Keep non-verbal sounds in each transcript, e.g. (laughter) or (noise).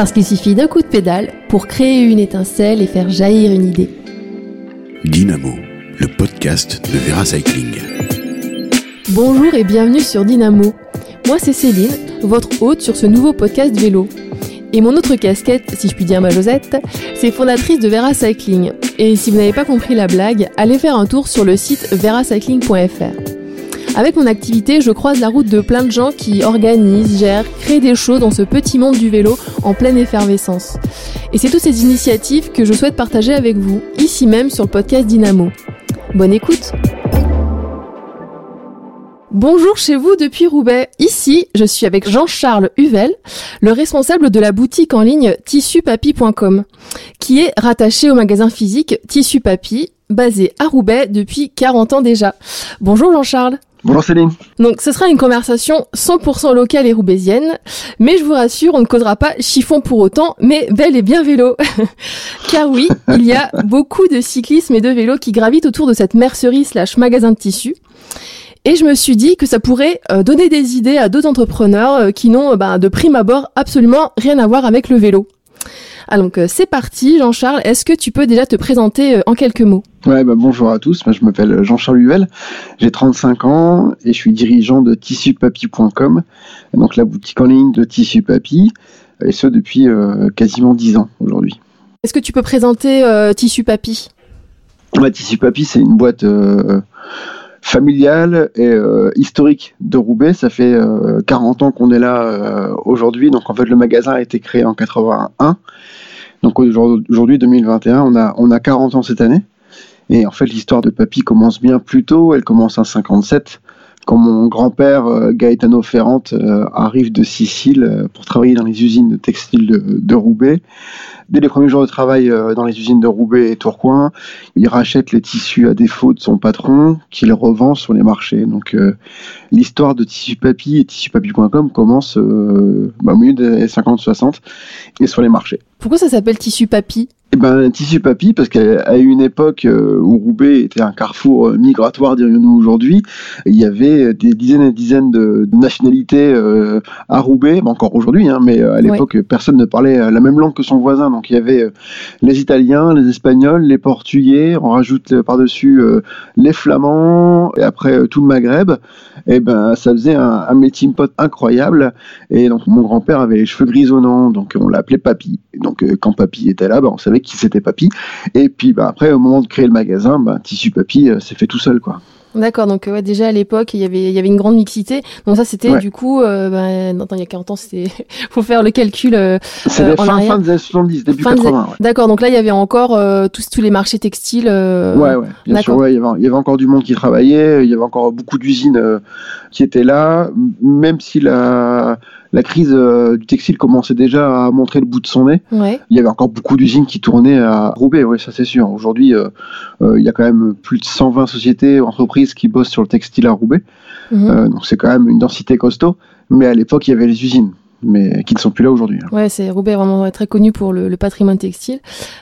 Parce qu'il suffit d'un coup de pédale pour créer une étincelle et faire jaillir une idée. Dynamo, le podcast de Vera Cycling. Bonjour et bienvenue sur Dynamo. Moi c'est Céline, votre hôte sur ce nouveau podcast vélo. Et mon autre casquette, si je puis dire ma Josette, c'est fondatrice de Vera Cycling. Et si vous n'avez pas compris la blague, allez faire un tour sur le site veracycling.fr. Avec mon activité, je croise la route de plein de gens qui organisent, gèrent, créent des choses dans ce petit monde du vélo en pleine effervescence. Et c'est toutes ces initiatives que je souhaite partager avec vous, ici même sur le podcast Dynamo. Bonne écoute Bonjour chez vous depuis Roubaix. Ici, je suis avec Jean-Charles Huvel, le responsable de la boutique en ligne tissupapi.com, qui est rattaché au magasin physique Tissu Papi, basé à Roubaix depuis 40 ans déjà. Bonjour Jean-Charles. Bonjour Céline. Donc ce sera une conversation 100% locale et roubaisienne, mais je vous rassure, on ne causera pas chiffon pour autant, mais bel et bien vélo. (laughs) Car oui, il y a beaucoup de cyclisme et de vélos qui gravitent autour de cette mercerie slash magasin de tissus. Et je me suis dit que ça pourrait euh, donner des idées à d'autres entrepreneurs euh, qui n'ont bah, de prime abord absolument rien à voir avec le vélo. Alors ah, donc euh, c'est parti, Jean-Charles. Est-ce que tu peux déjà te présenter en quelques mots? Ouais, bah, bonjour à tous. Moi, je m'appelle Jean-Charles Huvel. J'ai 35 ans et je suis dirigeant de tissupapi.com, donc la boutique en ligne de Tissu Papi, et ce depuis quasiment 10 ans aujourd'hui. Est-ce que tu peux présenter Tissu Papi? Ouais, Tissu Papi, c'est une boîte familiale et euh, historique de Roubaix. Ça fait 40 euh, ans qu'on est là euh, aujourd'hui. Donc en fait, le magasin a été créé en 81. Donc aujourd'hui, 2021, on a, on a 40 ans cette année. Et en fait, l'histoire de Papy commence bien plus tôt. Elle commence en 57 quand mon grand-père Gaetano Ferrante arrive de Sicile pour travailler dans les usines textiles de, Roubaix dès les premiers jours de travail euh, dans les usines de Roubaix et Tourcoing, il rachète les tissus à défaut de son patron, qu'il revend sur les marchés. Donc euh, l'histoire de Tissu Papy et tissupapi.com commence euh, bah, au milieu des 50-60 et sur les marchés. Pourquoi ça s'appelle Tissu Papy? Eh ben, tissu papy, parce qu'à une époque euh, où Roubaix était un carrefour euh, migratoire, dirions-nous aujourd'hui, il y avait des dizaines et des dizaines de, nationalités euh, à Roubaix, encore aujourd'hui, hein, mais à l'époque, personne ne parlait la même langue que son voisin. Donc il y avait les Italiens, les Espagnols, les Portugais, on rajoute par-dessus les Flamands, et après tout le Maghreb. Et eh ben, ça faisait un, melting pot incroyable. Et donc mon grand-père avait les cheveux grisonnants, donc on l'appelait Papy. Donc quand Papy était là, ben, on savait qui c'était Papy. Et puis bah, après, au moment de créer le magasin, bah, Tissu Papy euh, s'est fait tout seul. quoi. D'accord, donc ouais, déjà à l'époque, il y avait il y avait une grande mixité. Donc ça c'était du coup euh, bah, il y a 40 ans, c'était (laughs) faut faire le calcul euh, C'était fin, fin, des années 70, début 80. D'accord, donc là il y avait encore euh, tous tous les marchés textiles Ouais ouais, bien sûr, ouais, il y, avait, il y avait encore du monde qui travaillait, il y avait encore beaucoup d'usines qui étaient là, même si la la crise euh, du textile commençait déjà à montrer le bout de son nez. Il y avait encore beaucoup d'usines qui tournaient à Roubaix, oui, ça c'est sûr. Aujourd'hui, euh, euh, il y a quand même plus de 120 sociétés, entreprises qui bossent sur le textile à Roubaix. Mhm. donc c'est quand même une densité costaud. Mais à l'époque, il y avait les usines mais qui ne sont plus là aujourd'hui. Ouais, c'est Roubaix est vraiment très connu pour le, patrimoine textile.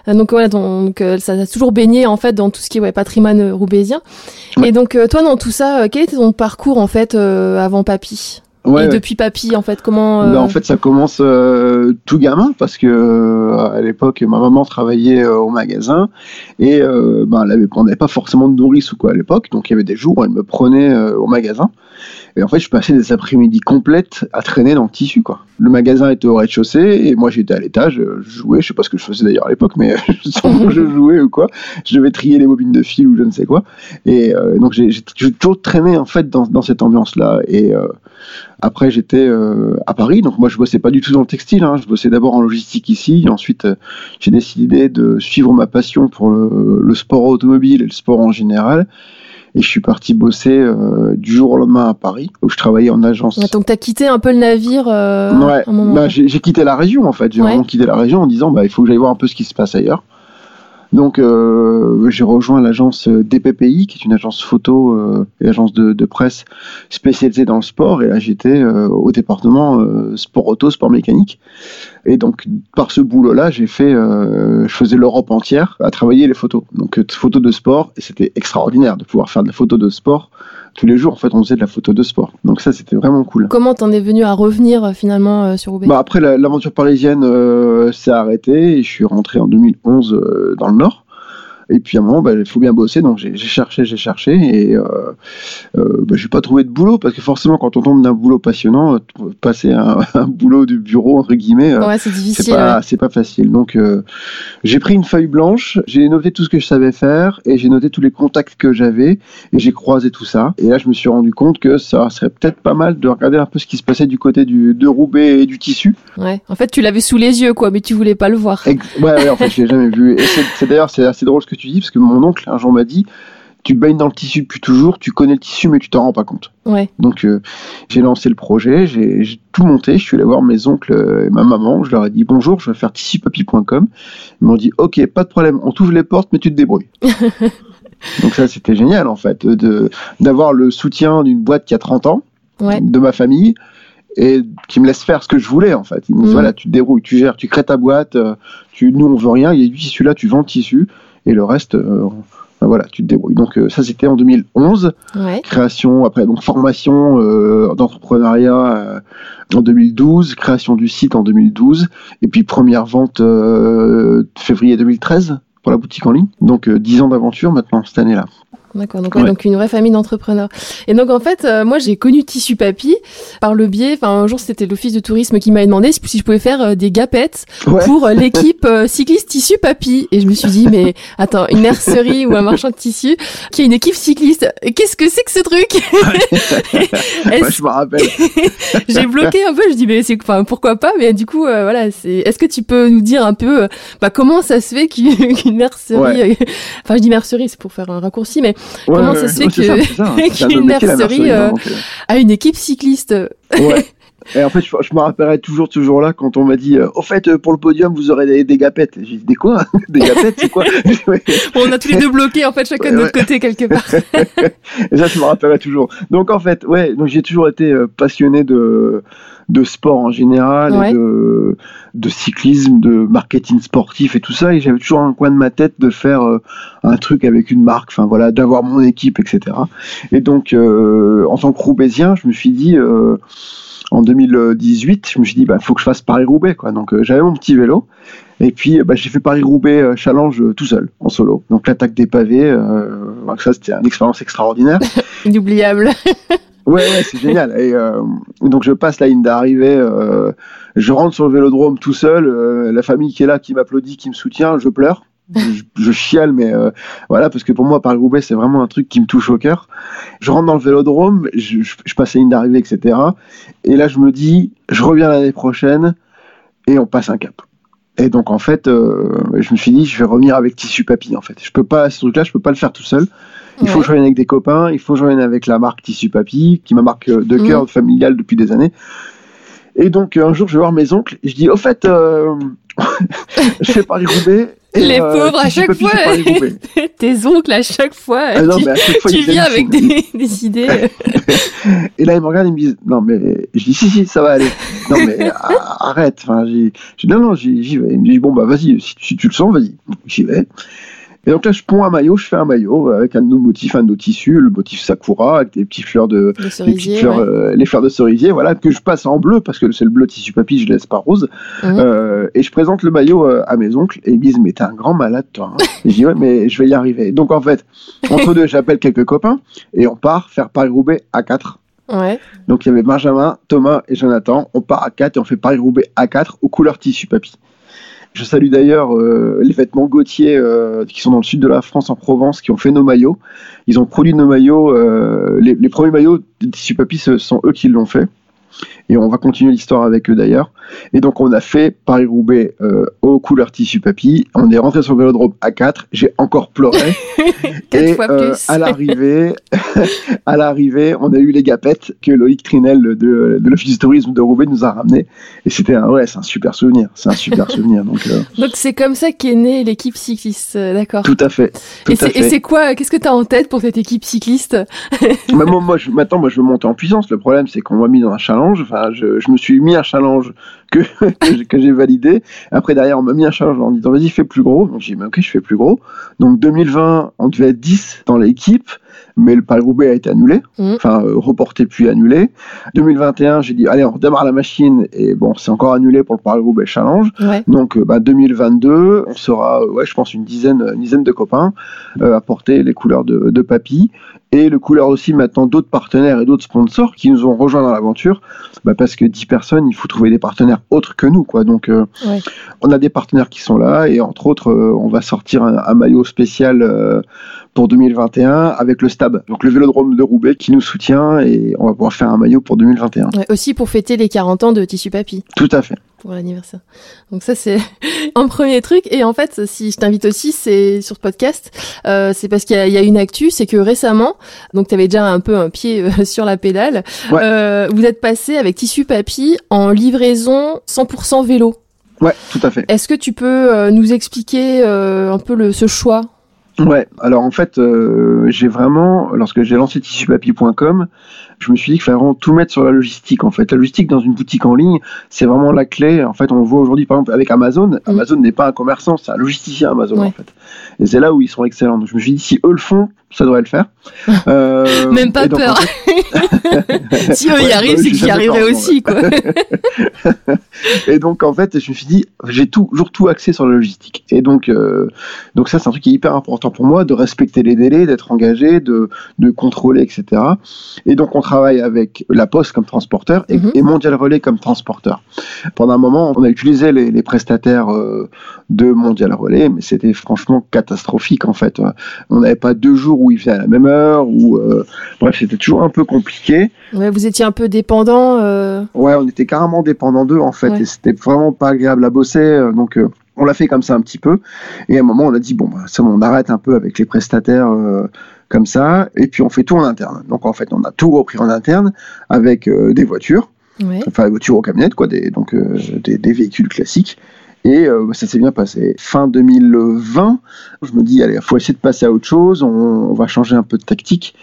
donc voilà, donc ça a toujours baigné en fait dans tout ce qui est ouais, patrimoine roubaisien. Et donc toi dans tout ça, quel était ton parcours en fait avant Papy et depuis papy, en fait, comment bah, En euh, fait, ça commence euh, tout gamin parce que euh, à l'époque, ma maman travaillait au magasin et ben, elle n'avait pas forcément de nourrice ou quoi à l'époque, donc il y avait des jours où elle me prenait au magasin. Et en fait, je passais des après-midi complètes à traîner dans le tissu, quoi. Le magasin était au rez-de-chaussée et moi j'étais à l'étage, je jouais, je sais pas ce que je faisais d'ailleurs à l'époque, mais (laughs) je jouais ou quoi. Je devais trier les bobines de fil ou je ne sais quoi. Et donc j'ai toujours traîné en fait dans, cette ambiance-là. Et après, j'étais euh, à Paris, donc moi je bossais pas du tout dans le textile. Hein. Je bossais d'abord en logistique ici. ensuite, euh, j'ai décidé de suivre ma passion pour le, sport automobile et le sport en général. Et je suis parti bosser euh, du jour au lendemain à Paris, où je travaillais en agence. donc tu as quitté un peu le navire ouais. Bah, j'ai quitté la région en fait. J'ai vraiment quitté la région en disant bah, il faut que j'aille voir un peu ce qui se passe ailleurs. Donc euh, j'ai rejoint l'agence DPPI, qui est une agence photo euh, et agence de, de, presse spécialisée dans le sport. Et là j'étais euh, au département euh, sport auto, sport mécanique. Et donc par ce boulot-là, j'ai fait, euh, je faisais l'Europe entière à travailler les photos. Donc photos de sport, et c'était extraordinaire de pouvoir faire de la photo de sport tous les jours, en fait, on faisait de la photo de sport. Donc ça, c'était vraiment cool. Comment t'en es venu à revenir euh, finalement euh, sur Roubaix? Bah, après, la- l'aventure parisienne euh, s'est arrêtée et je suis rentré en 2011 euh, dans le Nord. Et puis à un moment, bah, il faut bien bosser, donc j'ai cherché, j'ai cherché, et euh, euh, bah, j'ai pas trouvé de boulot, parce que forcément, quand on tombe d'un boulot passionnant, euh, passer un, (laughs) un boulot du bureau, entre guillemets, euh, Ouais, c'est pas, c'est pas facile. Donc, euh, j'ai pris une feuille blanche, j'ai noté tout ce que je savais faire et j'ai noté tous les contacts que j'avais et j'ai croisé tout ça. Et là, je me suis rendu compte que ça serait peut-être pas mal de regarder un peu ce qui se passait du côté du, de Roubaix et du tissu. ouais. ouais. En fait, tu l'avais sous les yeux, quoi, mais tu voulais pas le voir. Ex- ouais, ouais, en fait, je l'ai jamais vu. Et c'est c'est d'ailleurs, c'est assez drôle ce que tu dis parce que mon oncle un jour m'a dit tu baignes dans le tissu depuis toujours, tu connais le tissu, mais tu t'en rends pas compte. Ouais. Donc euh, j'ai lancé le projet, j'ai tout monté, je suis allé voir mes oncles euh, et ma maman, je leur ai dit bonjour, je vais faire tissupapi.com. Ils m'ont dit ok, pas de problème, on t'ouvre les portes, mais tu te débrouilles. (laughs) Donc ça c'était génial en fait, de d'avoir le soutien d'une boîte qui a 30 ans, Ouais. de ma famille, et qui me laisse faire ce que je voulais en fait. Ils me disent Mhm. voilà, tu te débrouilles, tu gères, tu crées ta boîte, euh, tu, nous on veut rien, il y a du tissu là, tu vends le tissu, et le reste, euh, ben voilà, tu te débrouilles. Donc euh, ça c'était en 2011 Ouais. création, après donc formation euh, d'entrepreneuriat en 2012, création du site en 2012, et puis première vente février 2013 pour la boutique en ligne. Donc euh, 10 ans d'aventure maintenant cette année-là. D'accord, donc, ouais, Ouais. donc une vraie famille d'entrepreneurs. Et donc en fait, euh, moi j'ai connu Tissu Papy par le biais, enfin un jour c'était l'office de tourisme qui m'avait demandé si, si je pouvais faire euh, des gapettes Ouais. pour euh, l'équipe euh, cycliste Tissu Papy. Et je me suis dit, mais attends, une mercerie ou un marchand de tissu qui a une équipe cycliste, qu'est-ce que c'est que ce truc? Ouais, (laughs) je me rappelle. (laughs) J'ai bloqué un peu, je dis mais c'est enfin pourquoi pas? Mais du coup voilà, c'est est-ce que tu peux nous dire un peu bah comment ça se fait qu'une (laughs) mercerie enfin je dis mercerie c'est pour faire un raccourci mais Comment ça se fait hein. (laughs) qu'une mercerie, euh, euh, a une équipe cycliste Ouais. (laughs) Et en fait, je, je me rappellerai toujours, toujours là, quand on m'a dit, euh, au fait, euh, pour le podium, vous aurez des, des gapettes. J'ai dit, des quoi (laughs) Des gapettes, c'est quoi (laughs) on a tous les deux bloqué en fait chacun de Ouais, notre côté quelque part (laughs) Et ça, je me rappellerai toujours. Donc, en fait, ouais, donc j'ai toujours été euh, passionné de, de sport en général, Ouais. et de, de cyclisme, de marketing sportif et tout ça. Et j'avais toujours un coin de ma tête de faire euh, un truc avec une marque, enfin voilà, d'avoir mon équipe, etc. Et donc, euh, en tant que Roubaisien, je me suis dit, euh, en 2018, je me suis dit, bah, faut que je fasse Paris-Roubaix, quoi. Donc, euh, j'avais mon petit vélo. Et puis, bah, j'ai fait Paris-Roubaix euh, Challenge euh, tout seul, en solo. Donc, l'attaque des pavés, euh, donc ça, c'était une expérience extraordinaire. (laughs) inoubliable Ouais, ouais, c'est génial. Et euh, donc je passe la ligne d'arrivée, euh, je rentre sur le vélodrome tout seul, euh, la famille qui est là, qui m'applaudit, qui me soutient, je pleure. Je, je chiale, mais euh, voilà, parce que pour moi, Paris-Roubaix, c'est vraiment un truc qui me touche au cœur. Je rentre dans le vélodrome, je, je, je passe la ligne d'arrivée, etc. Et là, je me dis, je reviens l'année prochaine et on passe un cap. Et donc, en fait, euh, je me suis dit, je vais revenir avec tissu papy, en fait. Je peux pas, ce truc-là, je peux pas le faire tout seul. Il faut que je revienne avec des copains, il faut que je revienne avec la marque Tissu Papy, qui est ma marque euh, de Mhm. cœur familiale depuis des années. Et donc, un jour, je vais voir mes oncles, et je dis, au fait, euh, (laughs) je fais Paris-Roubaix. Les euh, pauvres, à chaque fois. (laughs) tes oncles à chaque fois Ah non, tu, mais à chaque fois, tu ils viens avec ils des, idées (laughs) Et là, ils me regardent, ils me disent, non, mais je dis, si, si, ça va aller. Non, mais arrête. Enfin, j'ai, non, non, j'y vais. Il me dit, bon, bah, vas-y, si, si tu le sens, vas-y. J'y vais. Et donc là, je ponds un maillot, je fais un maillot avec un de nos motifs, un de nos tissus, le motif Sakura, avec des petites fleurs de, de les cerisier fleurs, ouais. euh, les fleurs de cerisier, voilà, que je passe en bleu parce que c'est le bleu tissu papy, je laisse pas rose. Mhm. Euh, et je présente le maillot euh, à mes oncles et ils me disent mais t'es un grand malade toi. hein. (laughs) Je dis ouais mais je vais y arriver. Donc en fait entre deux j'appelle quelques copains et on part faire Paris Roubaix à 4 ouais Donc il y avait Benjamin, Thomas et Jonathan. On part à 4 et on fait Paris Roubaix à 4 aux couleurs tissu papy. Je salue d'ailleurs euh, les vêtements Gauthier euh, qui sont dans le sud de la France, en Provence, qui ont fait nos maillots. Ils ont produit nos maillots. euh, les, premiers maillots de tissu papy, ce sont eux qui l'ont fait. Et on va continuer l'histoire avec eux d'ailleurs. Et donc on a fait Paris-Roubaix euh, aux couleurs tissu papy. On est rentré sur le vélodrome à 4. J'ai encore pleuré. (laughs) Quatre et fois euh, plus. à l'arrivée, (laughs) à l'arrivée, on a eu les gapettes que Loïc Trinel de, de l'Office du tourisme de Roubaix nous a ramené. Et c'était un, ouais, c'est un super souvenir. C'est un super souvenir. Donc, euh, (laughs) donc c'est comme ça qu'est née l'équipe cycliste euh, d'accord tout à fait. Tout et c'est quoi qu'est-ce que tu as en tête pour cette équipe cycliste? Mais moi, moi, je, maintenant, moi, je veux monter en puissance. Le problème, c'est qu'on m'a mis dans un challenge. Enfin, je, je me suis mis un challenge que, (laughs) que j'ai- validé. Après, derrière, on m'a mis un challenge en disant, vas-y, fais plus gros. Donc, j'ai dit, ok, je fais plus gros. Donc, 2020, on devait être 10 dans l'équipe. mais le Paris-Roubaix a été annulé, Mhm. enfin euh, reporté puis annulé. 2021, j'ai dit allez, on redémarre la machine et bon, c'est encore annulé pour le Paris-Roubaix Challenge. Ouais. Donc euh, bah, 2022, on sera, euh, ouais, je pense une dizaine, une dizaine de copains euh, à porter les couleurs de, de Papy et le couleur aussi maintenant d'autres partenaires et d'autres sponsors qui nous ont rejoints dans l'aventure. Bah, parce que 10 personnes, il faut trouver des partenaires autres que nous, quoi. Donc euh, Ouais. on a des partenaires qui sont là et entre autres, euh, on va sortir un, un maillot spécial euh, pour 2021 avec le Stab, donc le Vélodrome de Roubaix qui nous soutient et on va pouvoir faire un maillot pour 2021. Ouais, Aussi pour fêter les 40 ans de Tissu Papy. Tout à fait. Pour l'anniversaire. Donc ça c'est (laughs) un premier truc. Et en fait, si je t'invite aussi, c'est sur ce podcast, euh, c'est parce qu'il y, a- il y a une actu, c'est que récemment, donc tu avais déjà un peu un pied euh, sur la pédale, Ouais. euh, vous êtes passé avec Tissu Papy en livraison 100% vélo. Ouais, tout à fait. Est-ce que tu peux euh, nous expliquer euh, un peu le, ce choix? Ouais, alors en fait, euh, j'ai vraiment, lorsque j'ai lancé tissupapier.com, je me suis dit qu'il fallait vraiment tout mettre sur la logistique. En fait, la logistique dans une boutique en ligne, c'est vraiment la clé. En fait, on le voit aujourd'hui, par exemple, avec Amazon. Amazon n'est pas un commerçant, c'est un logisticien Amazon, Mm. Ouais. en fait. Et c'est là où ils sont excellents. Donc je me suis dit, si eux le font, ça devrait le faire. (laughs) Euh, Même pas en peur. fait- (laughs) (laughs) si eux y Ouais, arrivent, bah, c'est je suis qu'ils y arriveraient ouais. aussi, quoi. Et donc en fait, je me suis dit, j'ai toujours tout axé sur la logistique. Et donc, euh, donc ça, c'est un truc qui est hyper important pour moi, de respecter les délais, d'être engagé, de, de contrôler, etc. Et donc on travaille avec La Poste comme transporteur et, Mhm. et Mondial Relais comme transporteur. Pendant un moment, on a utilisé les, les prestataires euh, de Mondial Relais, mais c'était franchement catastrophique en fait. On n'avait pas deux jours où ils faisaient à la même heure, ou euh, bref, c'était toujours un peu compliqué. Ouais, vous étiez un peu dépendant. euh, Ouais, on était carrément dépendant d'eux en fait, Ouais. et c'était vraiment pas agréable à bosser. euh, donc euh, on l'a fait comme ça un petit peu. Et à un moment, on a dit bon, bah, ça, on arrête un peu avec les prestataires comme ça, et puis on fait tout en interne. Donc en fait, on a tout repris en interne avec des voitures, Ouais. enfin des voitures aux camionnettes, quoi, des, donc des, des véhicules classiques. Et euh, ça s'est bien passé. Fin 2020, je me dis, allez, il faut essayer de passer à autre chose, on, va changer un peu de tactique.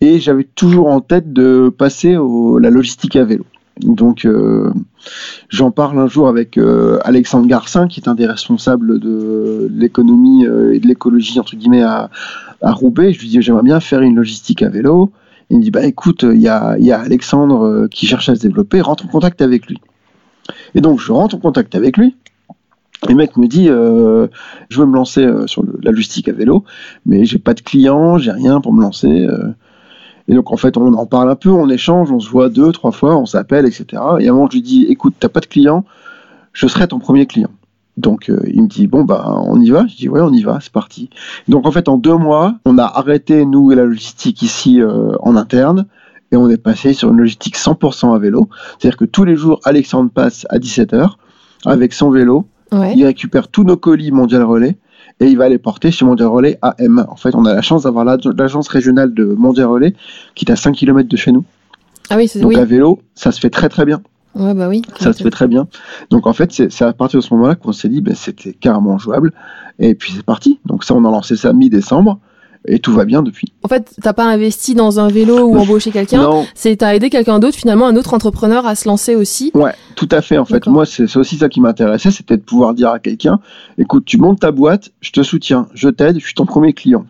Et j'avais toujours en tête de passer au, la logistique à vélo. Donc euh, j'en parle un jour avec euh, Alexandre Garcin, qui est un des responsables de l'économie et de l'écologie, entre guillemets, à, à Roubaix. Je lui dis, j'aimerais bien faire une logistique à vélo. Il me dit, bah écoute, il y a, y a Alexandre qui cherche à se développer, rentre en contact avec lui. Et donc je rentre en contact avec lui. Le mec me dit, euh, je veux me lancer euh, sur la logistique à vélo, mais j'ai pas de clients, j'ai rien pour me lancer. euh. Et donc en fait, on en parle un peu, on échange, on se voit deux, trois fois, on s'appelle, etc. Et à un moment, je lui dis, écoute, t'as pas de clients, je serai ton premier client. Donc il me dit, bon, bah on y va Je dis, ouais, on y va, c'est parti. Donc en fait, en deux mois, on a arrêté, nous et la logistique ici en interne, et on est passé sur une logistique 100% à vélo. C'est-à-dire que tous les jours, Alexandre passe à 17h avec son vélo, Ouais. il récupère tous nos colis Mondial Relais et il va les porter chez Mondial Relais AM. En fait, on a la chance d'avoir l'ag- l'agence régionale de Mondial Relais qui est à 5 km de chez nous. Ah oui, c'est Donc oui. à vélo, ça se fait très très bien. Ouais, bah oui. Ça se fait très bien. Donc en fait, c'est c'est à partir de ce moment-là qu'on s'est dit ben, c'était carrément jouable. Et puis c'est parti. Donc ça, on a lancé ça mi-décembre et tout va bien depuis. En fait, t'as pas investi dans un vélo ou (laughs) embauché quelqu'un. Non, C'est t'as aidé quelqu'un d'autre, finalement, un autre entrepreneur à se lancer aussi. Ouais, tout à fait. En fait, moi, c'est aussi ça qui m'intéressait, c'était de pouvoir dire à quelqu'un, écoute, tu montes ta boîte, je te soutiens, je t'aide, je suis ton premier client.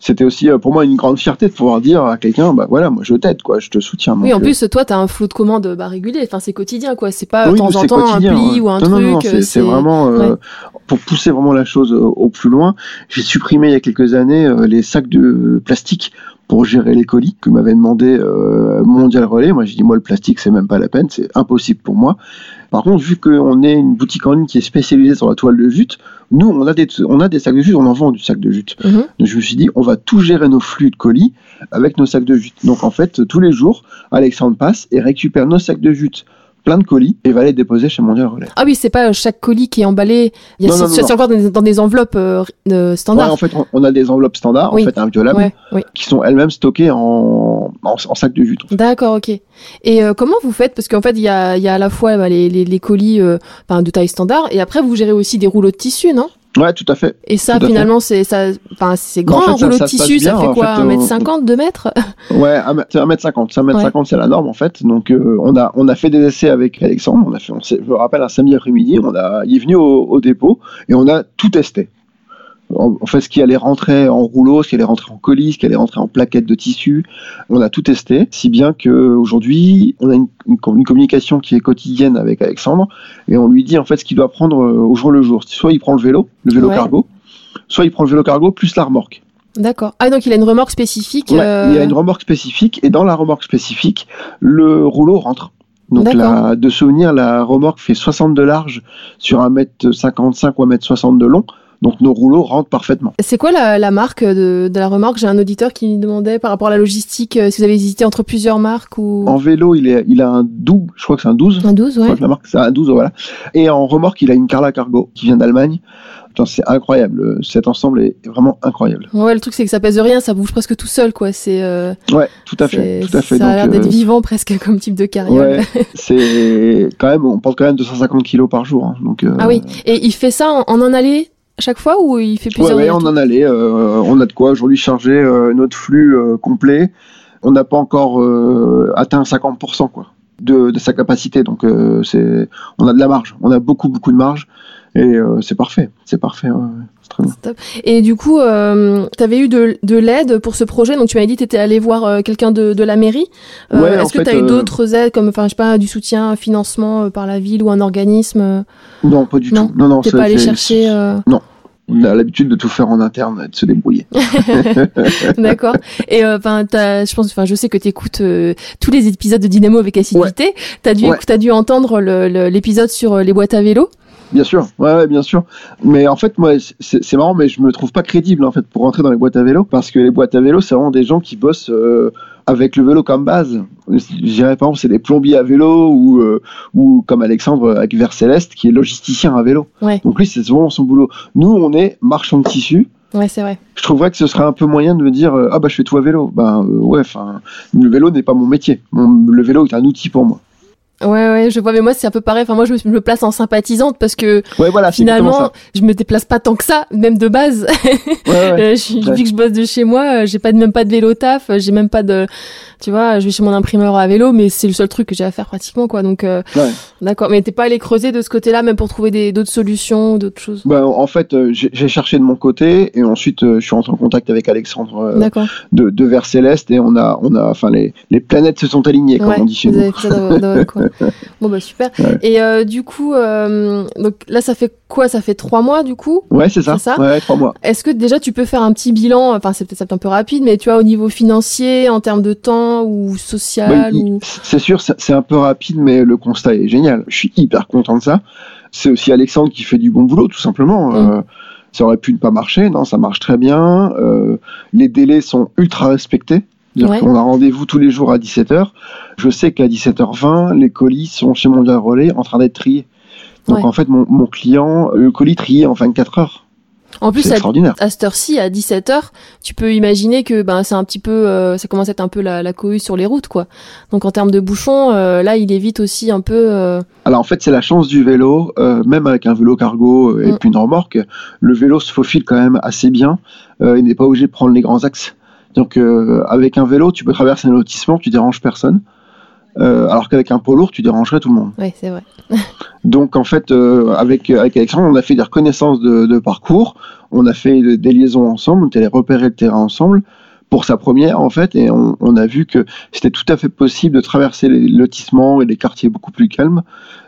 C'était aussi euh, pour moi une grande fierté de pouvoir dire à quelqu'un, bah voilà, moi je t'aide, quoi, je te soutiens. Oui, en Donc, plus, toi, t'as un flot de commandes bah, régulier. Enfin, c'est quotidien, quoi. C'est pas euh, de oui, temps en temps un pli ou un non, truc. Non, non, c'est vraiment euh, ouais. pour pousser vraiment la chose au, au plus loin. J'ai supprimé il y a quelques années euh, les sacs de plastique pour gérer les colis que m'avait demandé euh, Mondial Relais. Moi, j'ai dit moi le plastique c'est même pas la peine, c'est impossible pour moi. Par contre, vu qu'on est une boutique en ligne qui est spécialisée sur la toile de jute, nous on a des on a des sacs de jute, on en vend du sac de jute. Mhm. Donc je me suis dit on va tout gérer nos flux de colis avec nos sacs de jute. Donc en fait tous les jours, Alexandre passe et récupère nos sacs de jute plein de colis et va les déposer chez Mondial Relais. Ah oui, c'est pas euh, chaque colis qui est emballé. Il y a c'est encore dans des, dans des enveloppes euh, euh, Ouais, standards. en fait, on- on a des enveloppes standards, Oui. en fait, inviolables, Ouais, oui. qui sont elles-mêmes stockées en, en, en sac de jute. D'accord, ok. Et euh, comment vous faites? Parce qu'en fait, il y a, il y a à la fois bah, les, les, les colis euh, de taille standard, et après, vous gérez aussi des rouleaux de tissu, non? Ouais, tout à fait. Et ça, finalement, c'est ça, enfin, c'est en grand fait, un rouleau de tissu. ça fait quoi fait, 1m50, 2 mètres? Ouais, 1m50. 1m50, c'est la norme, en fait. Donc, euh, on, a, on a fait des essais avec Alexandre. On a fait, on je me rappelle, un samedi après-midi, on a, il est venu au, au dépôt et on a tout testé. En, en fait, ce qui allait rentrer en rouleau, ce qui allait rentrer en colis, ce qui allait rentrer en plaquettes de tissu. On a tout testé, si bien qu'aujourd'hui, on a une, une, une communication qui est quotidienne avec Alexandre et on lui dit en fait ce qu'il doit prendre euh, au jour le jour. Soit il prend le vélo, le vélo Ouais. cargo, soit il prend le vélo cargo plus la remorque. D'accord. Ah, donc il a une remorque spécifique. Ouais, euh, Il y a une remorque spécifique et dans la remorque spécifique, le rouleau rentre. Donc la, de souvenir, la remorque fait 60 de large sur 1m55 ou 1m60 de long. Donc nos rouleaux rentrent parfaitement. C'est quoi la, la marque de, de la remorque? J'ai un auditeur qui me demandait par rapport à la logistique, euh, si vous avez hésité entre plusieurs marques ou... En vélo, il, est, il a un double, je crois que c'est un 12. Un 12, Je ouais. la marque c'est un 12, voilà. Et en remorque, il a une Carla Cargo qui vient d'Allemagne. C'est incroyable. Cet ensemble est vraiment incroyable. Ouais, le truc c'est que ça pèse rien, ça bouge presque tout seul, quoi. C'est, euh, Ouais, tout à fait. Tout à fait. Ça a l'air d'être euh, vivant presque (laughs) comme type de carriole. ouais, c'est quand même, on porte quand même 250 kilos par jour. hein. donc, euh, Ah oui. Et il fait ça en, en un aller à chaque fois ou il fait plusieurs ouais, on en allait. euh, on a de quoi aujourd'hui charger euh, notre flux euh, complet. On n'a pas encore euh, atteint 50% quoi, de, de sa capacité. Donc c'est, on a de la marge. On a beaucoup beaucoup de marge et c'est parfait. C'est parfait. ouais, très bien. Et du coup, tu avais eu de, de l'aide pour ce projet. Donc, tu m'avais dit que tu étais allé voir quelqu'un de, de la mairie. Ouais, Est-ce que tu as eu d'autres aides, comme, enfin, je sais pas, du soutien, un financement par la ville ou un organisme Non, pas du Non, tout. Non, non. T'es pas allé c'est- chercher euh, On a l'habitude de tout faire en interne, et de se débrouiller. (laughs) D'accord. Et euh, enfin, je pense, enfin, je sais que tu écoutes tous les épisodes de Dynamo avec assiduité. T'as dû, Ouais. dû entendre l'épisode sur euh, les boîtes à vélo? Bien sûr, ouais, ouais, bien sûr. Mais en fait, moi, c'est c'est marrant, mais je me trouve pas crédible en fait pour rentrer dans les boîtes à vélo, parce que les boîtes à vélo, c'est vraiment des gens qui bossent euh, avec le vélo comme base. Je dirais par exemple, c'est des plombiers à vélo ou euh, ou comme Alexandre avec Vert Céleste, qui est logisticien à vélo. Ouais. Donc lui, c'est vraiment son boulot. Nous, on est marchand de tissu. Ouais, c'est vrai. Je trouverais que ce serait un peu moyen de me dire euh, ah bah je fais tout à vélo. Ben euh, ouais, enfin le vélo n'est pas mon métier. Mon- le vélo est un outil pour moi. Ouais, ouais, je vois. Mais moi, c'est un peu pareil. Enfin, moi, je me, je me place en sympathisante parce que Ouais, voilà, finalement, je me déplace pas tant que ça, même de base. Ouais, ouais. (laughs) Euh, je-. Vu que je bosse de chez moi, euh, j'ai pas même pas de vélo taf, euh, j'ai même pas de, tu vois, je vais chez mon imprimeur à vélo, mais c'est le seul truc que j'ai à faire pratiquement, quoi. Donc, euh, Ouais. d'accord. Mais t'es pas allé creuser de ce côté-là, même pour trouver des d'autres solutions, d'autres choses? Ben, en fait, euh, j'ai cherché de mon côté et ensuite euh, je suis rentré en contact avec Alexandre euh, de, de Vers Céleste et on a, on a, enfin les, les planètes se sont alignées comme Ouais, on dit chez vous nous. avez fait ça. (laughs) Bon bah super. Ouais. Et euh, du coup, donc là, ça fait quoi? Ça fait trois mois du coup? Ouais, c'est ça. Ça? Trois mois. Est-ce que déjà tu peux faire un petit bilan? Enfin, c'est peut-être un peu rapide, mais tu vois, au niveau financier, en termes de temps ou social ou C'est sûr, c'est un peu rapide, mais le constat est génial. Je suis hyper content de ça. C'est aussi Alexandre qui fait du bon boulot, tout simplement. Mm. Euh, ça aurait pu ne pas marcher, non, ça marche très bien. Euh, les délais sont ultra respectés. Ouais. qu'on a rendez-vous tous les jours à 17h. Je sais qu'à 17h20, les colis sont chez Mondial Relais en train d'être triés. Donc Ouais. en fait, mon, mon client, le colis trié en 24 heures. En plus à, cette heure-ci, à 17h, tu peux imaginer que ben c'est un petit peu, euh, ça commence à être un peu la, la cohue sur les routes, quoi. Donc en termes de bouchons, euh, là, il évite aussi un peu. euh, Alors en fait, c'est la chance du vélo, même avec un vélo cargo et Mm. puis une remorque, le vélo se faufile quand même assez bien. Il n'est pas obligé de prendre les grands axes. Donc avec un vélo, tu peux traverser un lotissement, tu déranges personne. Euh, alors qu'avec un poids lourd, tu dérangerais tout le monde. Ouais, c'est vrai. (laughs) Donc en fait, euh, avec, avec Alexandre, on a fait des reconnaissances de, de parcours, on a fait des liaisons ensemble, on est allé repérer le terrain ensemble pour sa première en fait, et on, on a vu que c'était tout à fait possible de traverser les lotissements et les quartiers beaucoup plus calmes,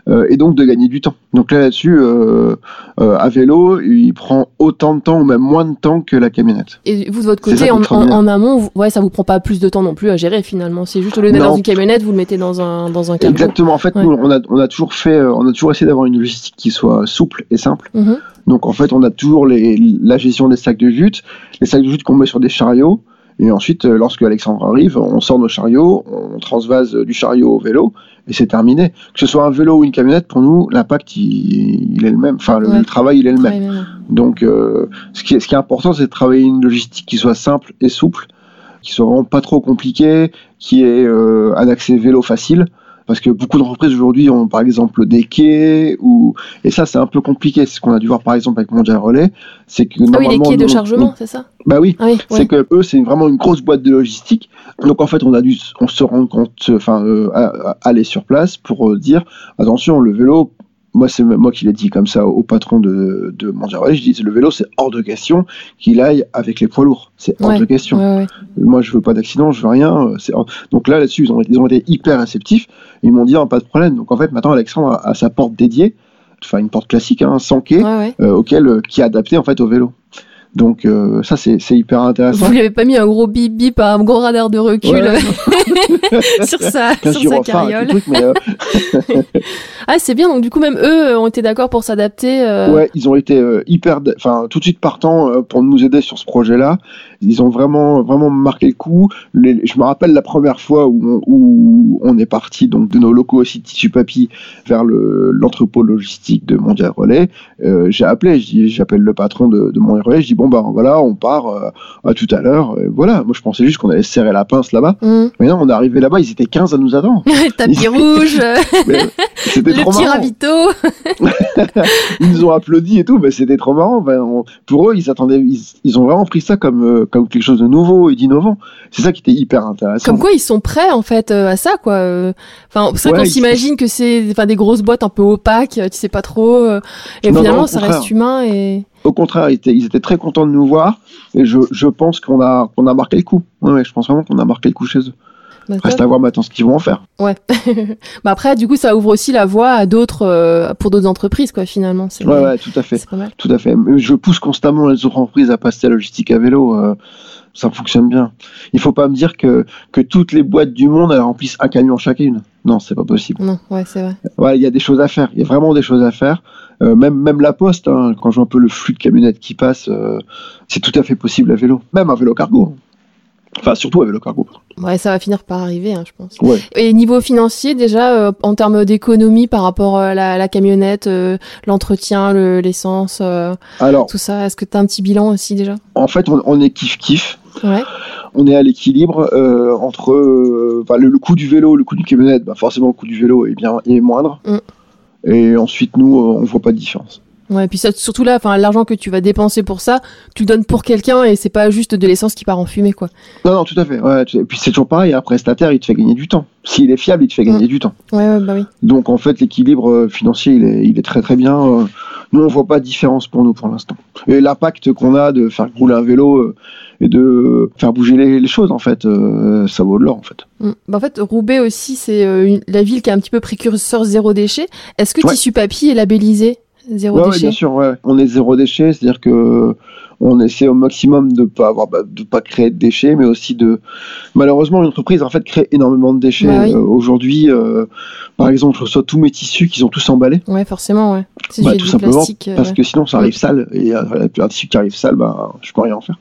euh, et donc de gagner du temps. Donc là là-dessus, euh, euh, à vélo, il prend autant de temps ou même moins de temps que la camionnette. Et vous de votre côté, en, en, en amont, vous- ouais, ça vous prend pas plus de temps non plus à gérer finalement. C'est juste au lieu Non. dans une camionnette, vous le mettez dans un dans un cargo. Exactement. En fait, Ouais. nous, on a, on a toujours fait, on a toujours essayé d'avoir une logistique qui soit souple et simple. Mhm. Donc en fait, on a toujours les, la gestion des sacs de jute, les sacs de jute qu'on met sur des chariots. Et ensuite, euh, lorsque Alexandre arrive, on sort nos chariots, on transvase du chariot au vélo, et c'est terminé. Que ce soit un vélo ou une camionnette, pour nous, l'impact, il, il est le même. Enfin, le, Ouais. travail, il est le même. Donc, euh, ce, qui est, ce qui est important, c'est de travailler une logistique qui soit simple et souple, qui soit vraiment pas trop compliquée, qui ait euh, un accès vélo facile. Parce que beaucoup d'entreprises aujourd'hui ont par exemple des quais, ou... et ça c'est un peu compliqué. Ce qu'on a dû voir par exemple avec Mondial Relais, c'est que Ah oui, les quais de chargement, c'est ça? Bah oui, Ah oui, c'est ouais. que eux c'est vraiment une grosse boîte de logistique. Donc en fait on a dû on se rendre compte, enfin euh, aller sur place pour euh, dire attention le vélo moi, c'est moi qui l'ai dit comme ça au patron de, de. Je dis le vélo, c'est hors de question qu'il aille avec les poids lourds. C'est hors Ouais, de question. Ouais, ouais. Moi, je veux pas d'accident, je veux rien. euh, c'est hors- Donc là, là-dessus, ils ont, ils ont été hyper réceptifs. Ils m'ont dit, ah, pas de problème. Donc en fait, maintenant, Alexandre a, a sa porte dédiée, enfin une porte classique, hein, sans quai, euh, auquel, euh, qui est adaptée en fait au vélo. Donc euh, ça, c'est hyper intéressant. Vous lui avez pas mis un gros bip bip, un gros radar de recul Ouais. (laughs) sur sa, sur sa carriole. le truc, mais, euh, (laughs) Ah, c'est bien. Donc, du coup, même eux euh, ont été d'accord pour s'adapter. euh, Ouais, ils ont été hyper, enfin tout de suite partants euh, pour nous aider sur ce projet-là. Ils ont vraiment, vraiment marqué le coup. Les- je me rappelle la première fois où on, où on est parti donc de nos locaux aussi de Tissu Papy vers le l'entrepôt logistique de Mondial Relais. Euh, j'ai appelé, j'appelle le patron de, de Mondial Relais. Je dis bon ben voilà, on part euh, à tout à l'heure. Voilà, moi je pensais juste qu'on allait se serrer la pince là-bas. hum. Mais non, on est arrivé là-bas, ils étaient 15 à nous attendre. Le (laughs) tapis rouge, (laughs) Mais C'était le trop petit marrant. ravito. (laughs) ils nous ont applaudi et tout, ben, c'était trop marrant. Ben, on- pour eux, ils attendaient, ils, ils ont vraiment pris ça comme, euh, comme quelque chose de nouveau et d'innovant. C'est ça qui était hyper intéressant. Comme quoi, ils sont prêts en fait euh, à ça, quoi. euh. Enfin, c'est vrai Ouais, qu'on s'imagine que c'est, enfin, des grosses boîtes un peu opaques, euh, tu sais pas trop. et Non, finalement, ça reste humain et. Au contraire, ils étaient, ils étaient très contents de nous voir et je, je pense qu'on a, qu'on a marqué le coup. Ouais, je pense vraiment qu'on a marqué le coup chez eux. Reste à voir maintenant ce qu'ils vont en faire. Ouais. (laughs) bah après, du coup, ça ouvre aussi la voie à d'autres, euh, pour d'autres entreprises, quoi. Finalement, c'est. Ouais, ouais, tout à fait. Tout à fait. Je pousse constamment les autres entreprises à passer à la logistique à vélo. euh, ça fonctionne bien. Il faut pas me dire que, que toutes les boîtes du monde elles remplissent un camion chacune. Non, c'est pas possible. Non, ouais, c'est vrai. Ouais, il y a des choses à faire. Il y a vraiment des choses à faire. Euh, même, même la poste, hein, quand je vois un peu le flux de camionnettes qui passent, c'est tout à fait possible à vélo. Même un vélo cargo. Enfin, surtout à vélo cargo. Ouais, ça va finir par arriver, hein, je pense. Ouais. Et niveau financier, déjà, euh, en termes d'économie par rapport à la, la camionnette, euh, l'entretien, le- l'essence, euh, tout ça, est-ce que tu as un petit bilan aussi déjà? en fait, on, on est kiff-kiff. Ouais. On est à l'équilibre euh, entre euh, le, le coût du vélo, le coût du camionnette. Bah, forcément, le coût du vélo est bien est moindre. Mm. Et ensuite, nous, euh, on voit pas de différence. Ouais, puis ça, surtout là, enfin, l'argent que tu vas dépenser pour ça, tu le donnes pour quelqu'un et c'est pas juste de l'essence qui part en fumée, quoi. Non, non, tout à fait. Ouais, et puis c'est toujours pareil. Un prestataire, il te fait gagner du temps. S'il est fiable, il te fait gagner du temps. Ouais, ouais, bah oui. Donc en fait, l'équilibre euh, financier, il est, il est très très bien. Euh, Nous, on voit pas de différence pour nous pour l'instant. Et l'impact qu'on a de faire rouler un vélo euh, et de faire bouger les, les choses, en fait, ça vaut de l'or, en fait. Mm. Bah, en fait, Roubaix aussi, c'est la ville qui est un petit peu précurseur zéro déchet. Est-ce que. Tissu Papier est labellisé? Zéro Ouais, déchet bien sûr, ouais. On est zéro déchet, c'est-à-dire que on essaie au maximum de pas avoir, bah, de pas créer de déchets, mais aussi de. Malheureusement, l'entreprise en fait crée énormément de déchets. Bah oui. Euh, Aujourd'hui, euh, par exemple, je reçois tous mes tissus qu'ils ont tous emballés. Ouais, forcément, ouais. Si Bah, tout simplement euh, parce que sinon ça arrive sale et un tissu qui arrive sale bah je peux rien en faire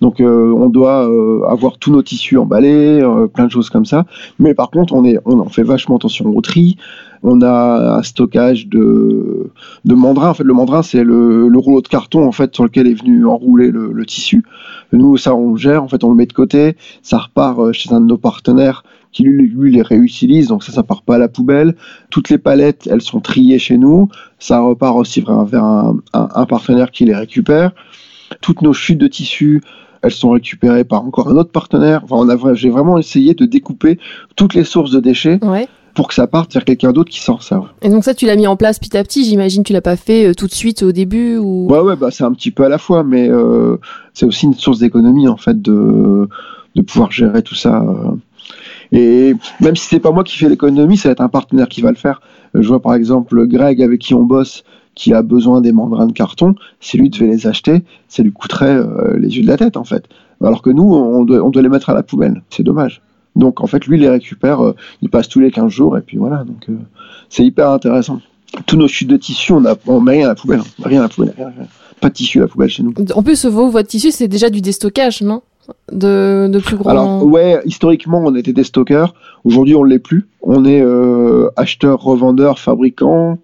donc euh, on doit euh, avoir tous nos tissus emballés euh, plein de choses comme ça. Mais par contre on est on en fait vachement attention au tri. On a un stockage de de mandrin. En fait le mandrin c'est le, le rouleau de carton en fait sur lequel est venu enrouler le, tissu. Nous ça on le gère. En fait on le met de côté. Ça repart chez un de nos partenaires qui lui, lui les réutilise. Donc ça ça part pas à la poubelle. Toutes les palettes elles sont triées chez nous. Ça repart aussi vers, vers un, un- partenaire qui les récupère. Toutes nos chutes de tissu, elles sont récupérées par encore un autre partenaire. Enfin, on a, vra- j'ai vraiment essayé de découper toutes les sources de déchets Ouais. pour que ça parte vers quelqu'un d'autre qui s'en serve. Et donc ça, tu l'as mis en place petit à petit, j'imagine. Tu l'as pas fait euh, tout de suite au début ou? Ouais, ouais, bah, c'est un petit peu à la fois, mais euh, c'est aussi une source d'économie en fait de, de pouvoir gérer tout ça. euh. Et même si c'est pas moi qui fais l'économie, ça va être un partenaire qui va le faire. Je vois par exemple Greg avec qui on bosse, qui a besoin des de carton. Si lui devait les acheter, ça lui coûterait euh, les yeux de la tête en fait. Alors que nous, on doit, on doit les mettre à la poubelle. C'est dommage. Donc en fait, lui il les récupère, euh, il passe tous les 15 jours et puis voilà. Donc euh, c'est hyper intéressant. Tous nos chutes de tissu, on, a, on met rien à la poubelle. hein. Rien à la poubelle. rien, rien. Pas de tissu à la poubelle chez nous. En plus, vous, votre tissu, c'est déjà du déstockage, non? De, de plus gros. Alors ouais, historiquement on était des stockeurs. Aujourd'hui on ne l'est plus. On est euh, acheteur, revendeur, fabricant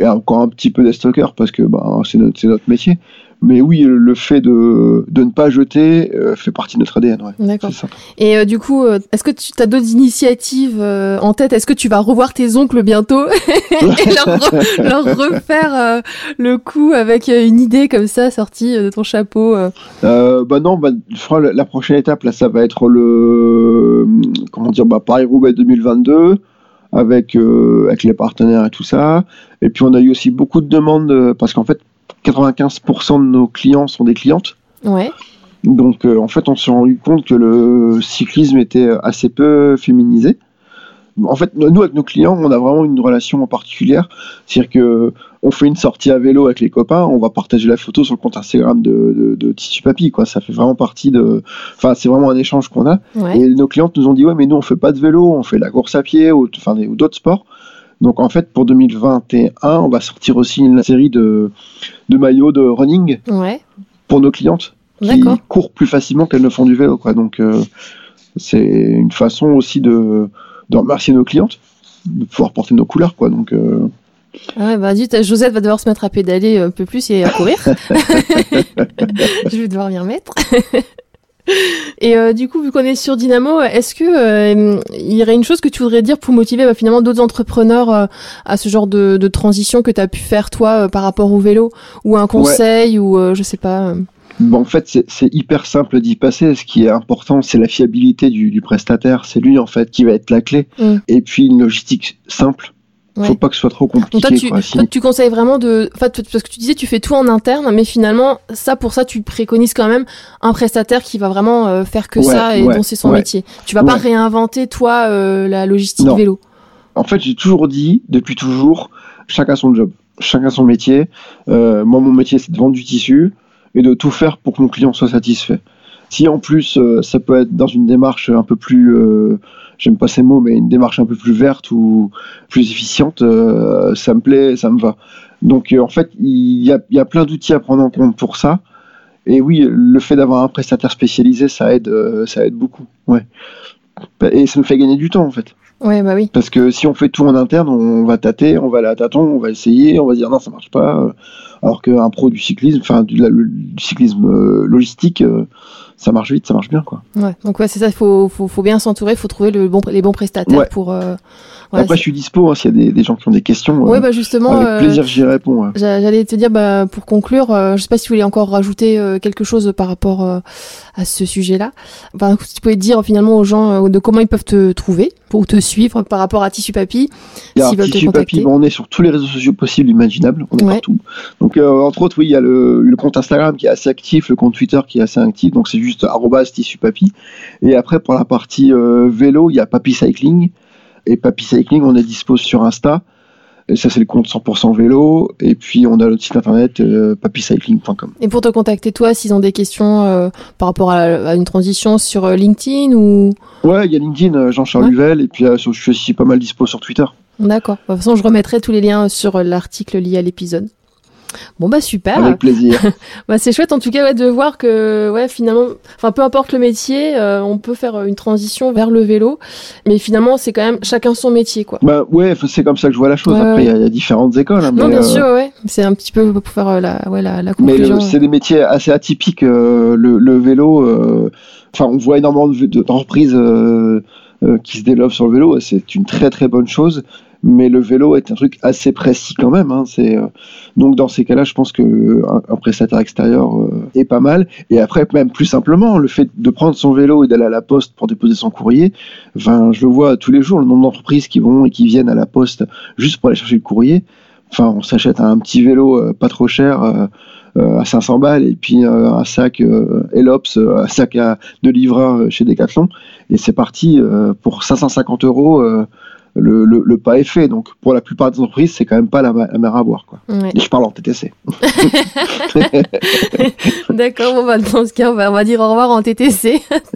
et encore un petit peu des stockeurs parce que bah, c'est notre, notre métier. Mais oui, le fait de, de ne pas jeter euh, fait partie de notre ADN. Ouais. D'accord. Et euh, du coup, euh, est-ce que tu as d'autres initiatives euh, en tête? Est-ce que tu vas revoir tes oncles bientôt? (laughs) Et leur, re- leur refaire le coup avec une idée comme ça sortie de ton chapeau bah non, bah, je crois la, la prochaine étape là, ça va être le comment dire, bah, Paris Roubaix 2022. Avec, euh, avec les partenaires et tout ça. Et puis on a eu aussi beaucoup de demandes euh, parce qu'en fait 95% de nos clients sont des clientes. Ouais. Donc euh, en fait on s'est rendu compte que le cyclisme était assez peu féminisé. En fait, nous avec nos clients, on a vraiment une relation en particulière. C'est-à-dire que on fait une sortie à vélo avec les copains, on va partager la photo sur le compte Instagram de, de, de Tissu Papy, quoi. Ça fait vraiment partie de. Enfin, c'est vraiment un échange qu'on a. Ouais. Et nos clientes nous ont dit ouais, mais nous on fait pas de vélo, on fait la course à pied ou, enfin, ou d'autres sports. Donc en fait, pour 2021, on va sortir aussi une série de, de maillots de running Ouais. pour nos clientes qui courent plus facilement qu'elles ne font du vélo. Quoi. Donc euh, c'est une façon aussi de, de remercier nos clientes, de pouvoir porter nos couleurs. Quoi. Donc euh, Ouais, bah zut, Josette va devoir se mettre à pédaler un peu plus et à courir. (laughs) (laughs) Je vais devoir m'y remettre. (laughs) Et euh, du coup, vu qu'on est sur Dynamo, est-ce que euh, il y aurait une chose que tu voudrais dire pour motiver bah, finalement d'autres entrepreneurs euh, à ce genre de, de transition que tu as pu faire toi par rapport au vélo ou un conseil ou je sais pas. bon, en fait, c'est- hyper simple d'y passer. Ce qui est important, c'est la fiabilité du, du prestataire. C'est lui en fait qui va être la clé. Mm. Et puis une logistique simple. Ouais. Faut pas que ce soit trop compliqué. Donc toi tu, quoi. Si- toi, tu conseilles vraiment de, enfin, parce que tu disais tu fais tout en interne, mais finalement ça pour ça tu préconises quand même un prestataire qui va vraiment euh, faire que Ouais, ça et ouais, dont c'est son métier. Tu vas pas réinventer toi euh, la logistique Non. vélo. En fait, j'ai toujours dit, depuis toujours, chacun son job, chacun son métier. Euh, moi, mon métier, c'est de vendre du tissu et de tout faire pour que mon client soit satisfait. Si en plus, euh, ça peut être dans une démarche un peu plus, euh, j'aime pas ces mots, mais une démarche un peu plus verte ou plus efficiente, euh, ça me plaît, ça me va. Donc, en fait, il y a, il y a plein d'outils à prendre en compte pour ça. Et oui, le fait d'avoir un prestataire spécialisé, ça aide, ça aide beaucoup. Ouais. Et ça nous fait gagner du temps, en fait. Ouais bah oui. Parce que si on fait tout en interne, on va tâter, on va aller à tâton, on va essayer, on va dire non, ça marche pas. Alors qu'un pro du cyclisme, enfin du, la- du cyclisme logistique, ça marche vite, ça marche bien quoi. Ouais. Donc ouais c'est ça, il faut, faut faut bien s'entourer, faut trouver le bon les bons prestataires Ouais. pour. euh, ouais, Après, je suis dispo hein, s'il y a des, des gens qui ont des questions. euh, Ouais, bah justement, avec euh, plaisir, j'y réponds. ouais. j'allais te dire, bah, pour conclure, euh, je sais pas si tu voulais encore rajouter euh, quelque chose par rapport euh, à ce sujet-là. Enfin, si tu pouvais dire finalement aux gens euh, de comment ils peuvent te trouver pour te suivre par rapport à Tissu Papy. S'ils veulent te Tissu contacter. Papy, bon, on est sur tous les réseaux sociaux possibles, imaginables, on est Ouais. partout. Donc, euh, entre autres, oui, il y a le, le compte Instagram qui est assez actif, le compte Twitter qui est assez actif, donc c'est juste Tissu Papy. Et après, pour la partie euh, vélo, il y a Papy Cycling. Et Papy Cycling, on est dispo sur Insta. Et ça, c'est le compte 100% vélo. Et puis, on a notre site internet euh, papycycling.com. Et pour te contacter toi, s'ils ont des questions euh, par rapport à, à une transition sur euh, LinkedIn ou? Ouais, il y a LinkedIn, Jean-Charles Ouais. Huvel. Et puis, je suis aussi pas mal dispo sur Twitter. D'accord. De toute façon, je remettrai tous les liens sur l'article lié à l'épisode. Bon bah super. Avec plaisir. (laughs) Bah, c'est chouette en tout cas ouais, de voir que ouais finalement, enfin peu importe le métier, euh, on peut faire euh, une transition vers le vélo, mais finalement c'est quand même chacun son métier quoi. bah, ouais, c'est comme ça que je vois la chose. Ouais, Après, il y, ouais. a- il y a différentes écoles. hein, non mais, bien euh, sûr ouais, c'est un petit peu pour faire la ouais la, la Mais conclusion. le- c'est des métiers assez atypiques. euh, le, le vélo, enfin, on voit énormément de- de- d'entreprises euh, qui se développent sur le vélo. C'est une très très bonne chose. Mais le vélo est un truc assez précis quand même. hein, euh, donc dans ces cas-là, je pense que un, un prestataire extérieur euh, est pas mal. Et après, même plus simplement, le fait de prendre son vélo et d'aller à la poste pour déposer son courrier. Je le vois tous les jours, le nombre d'entreprises qui vont et qui viennent à la poste juste pour aller chercher le courrier. Enfin, on s'achète un petit vélo euh, pas trop cher. euh, euh, à 500 balles et puis euh, un sac euh, Elops, euh, un sac de livreur euh, chez Decathlon et c'est parti euh, pour 550 euros. Euh, le, le, le pas est fait. Donc, pour la plupart des entreprises, c'est quand même pas la, la mer à boire. Quoi. Ouais. Et je parle en TTC. (laughs) D'accord, bon bah dans ce cas on va, on va dire au revoir en TTC (laughs)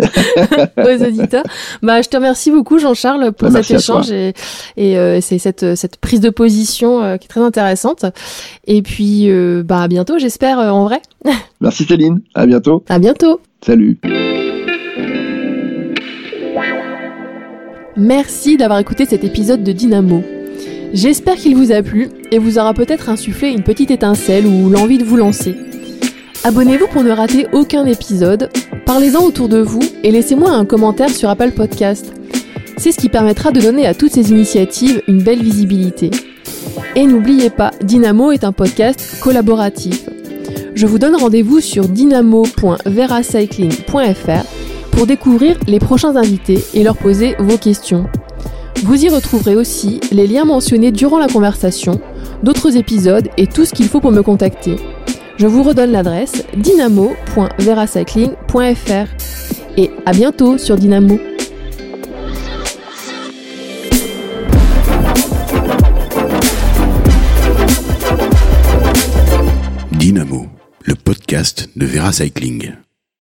aux auditeurs. Bah je te remercie beaucoup Jean-Charles pour Bah, cet échange et, et euh, c'est cette cette prise de position euh, qui est très intéressante. Et puis euh, bah à bientôt j'espère euh, en vrai. Merci Céline, à bientôt. À bientôt. Salut. Merci d'avoir écouté cet épisode de Dynamo. J'espère qu'il vous a plu et vous aura peut-être insufflé une petite étincelle ou l'envie de vous lancer. Abonnez-vous pour ne rater aucun épisode, parlez-en autour de vous et laissez-moi un commentaire sur Apple Podcast. C'est ce qui permettra de donner à toutes ces initiatives une belle visibilité. Et n'oubliez pas, Dynamo est un podcast collaboratif. Je vous donne rendez-vous sur dynamo.veracycling.fr pour découvrir les prochains invités et leur poser vos questions. Vous y retrouverez aussi les liens mentionnés durant la conversation, d'autres épisodes et tout ce qu'il faut pour me contacter. Je vous redonne l'adresse dynamo.veracycling.fr et à bientôt sur Dynamo. Dynamo, le podcast de Vera Cycling.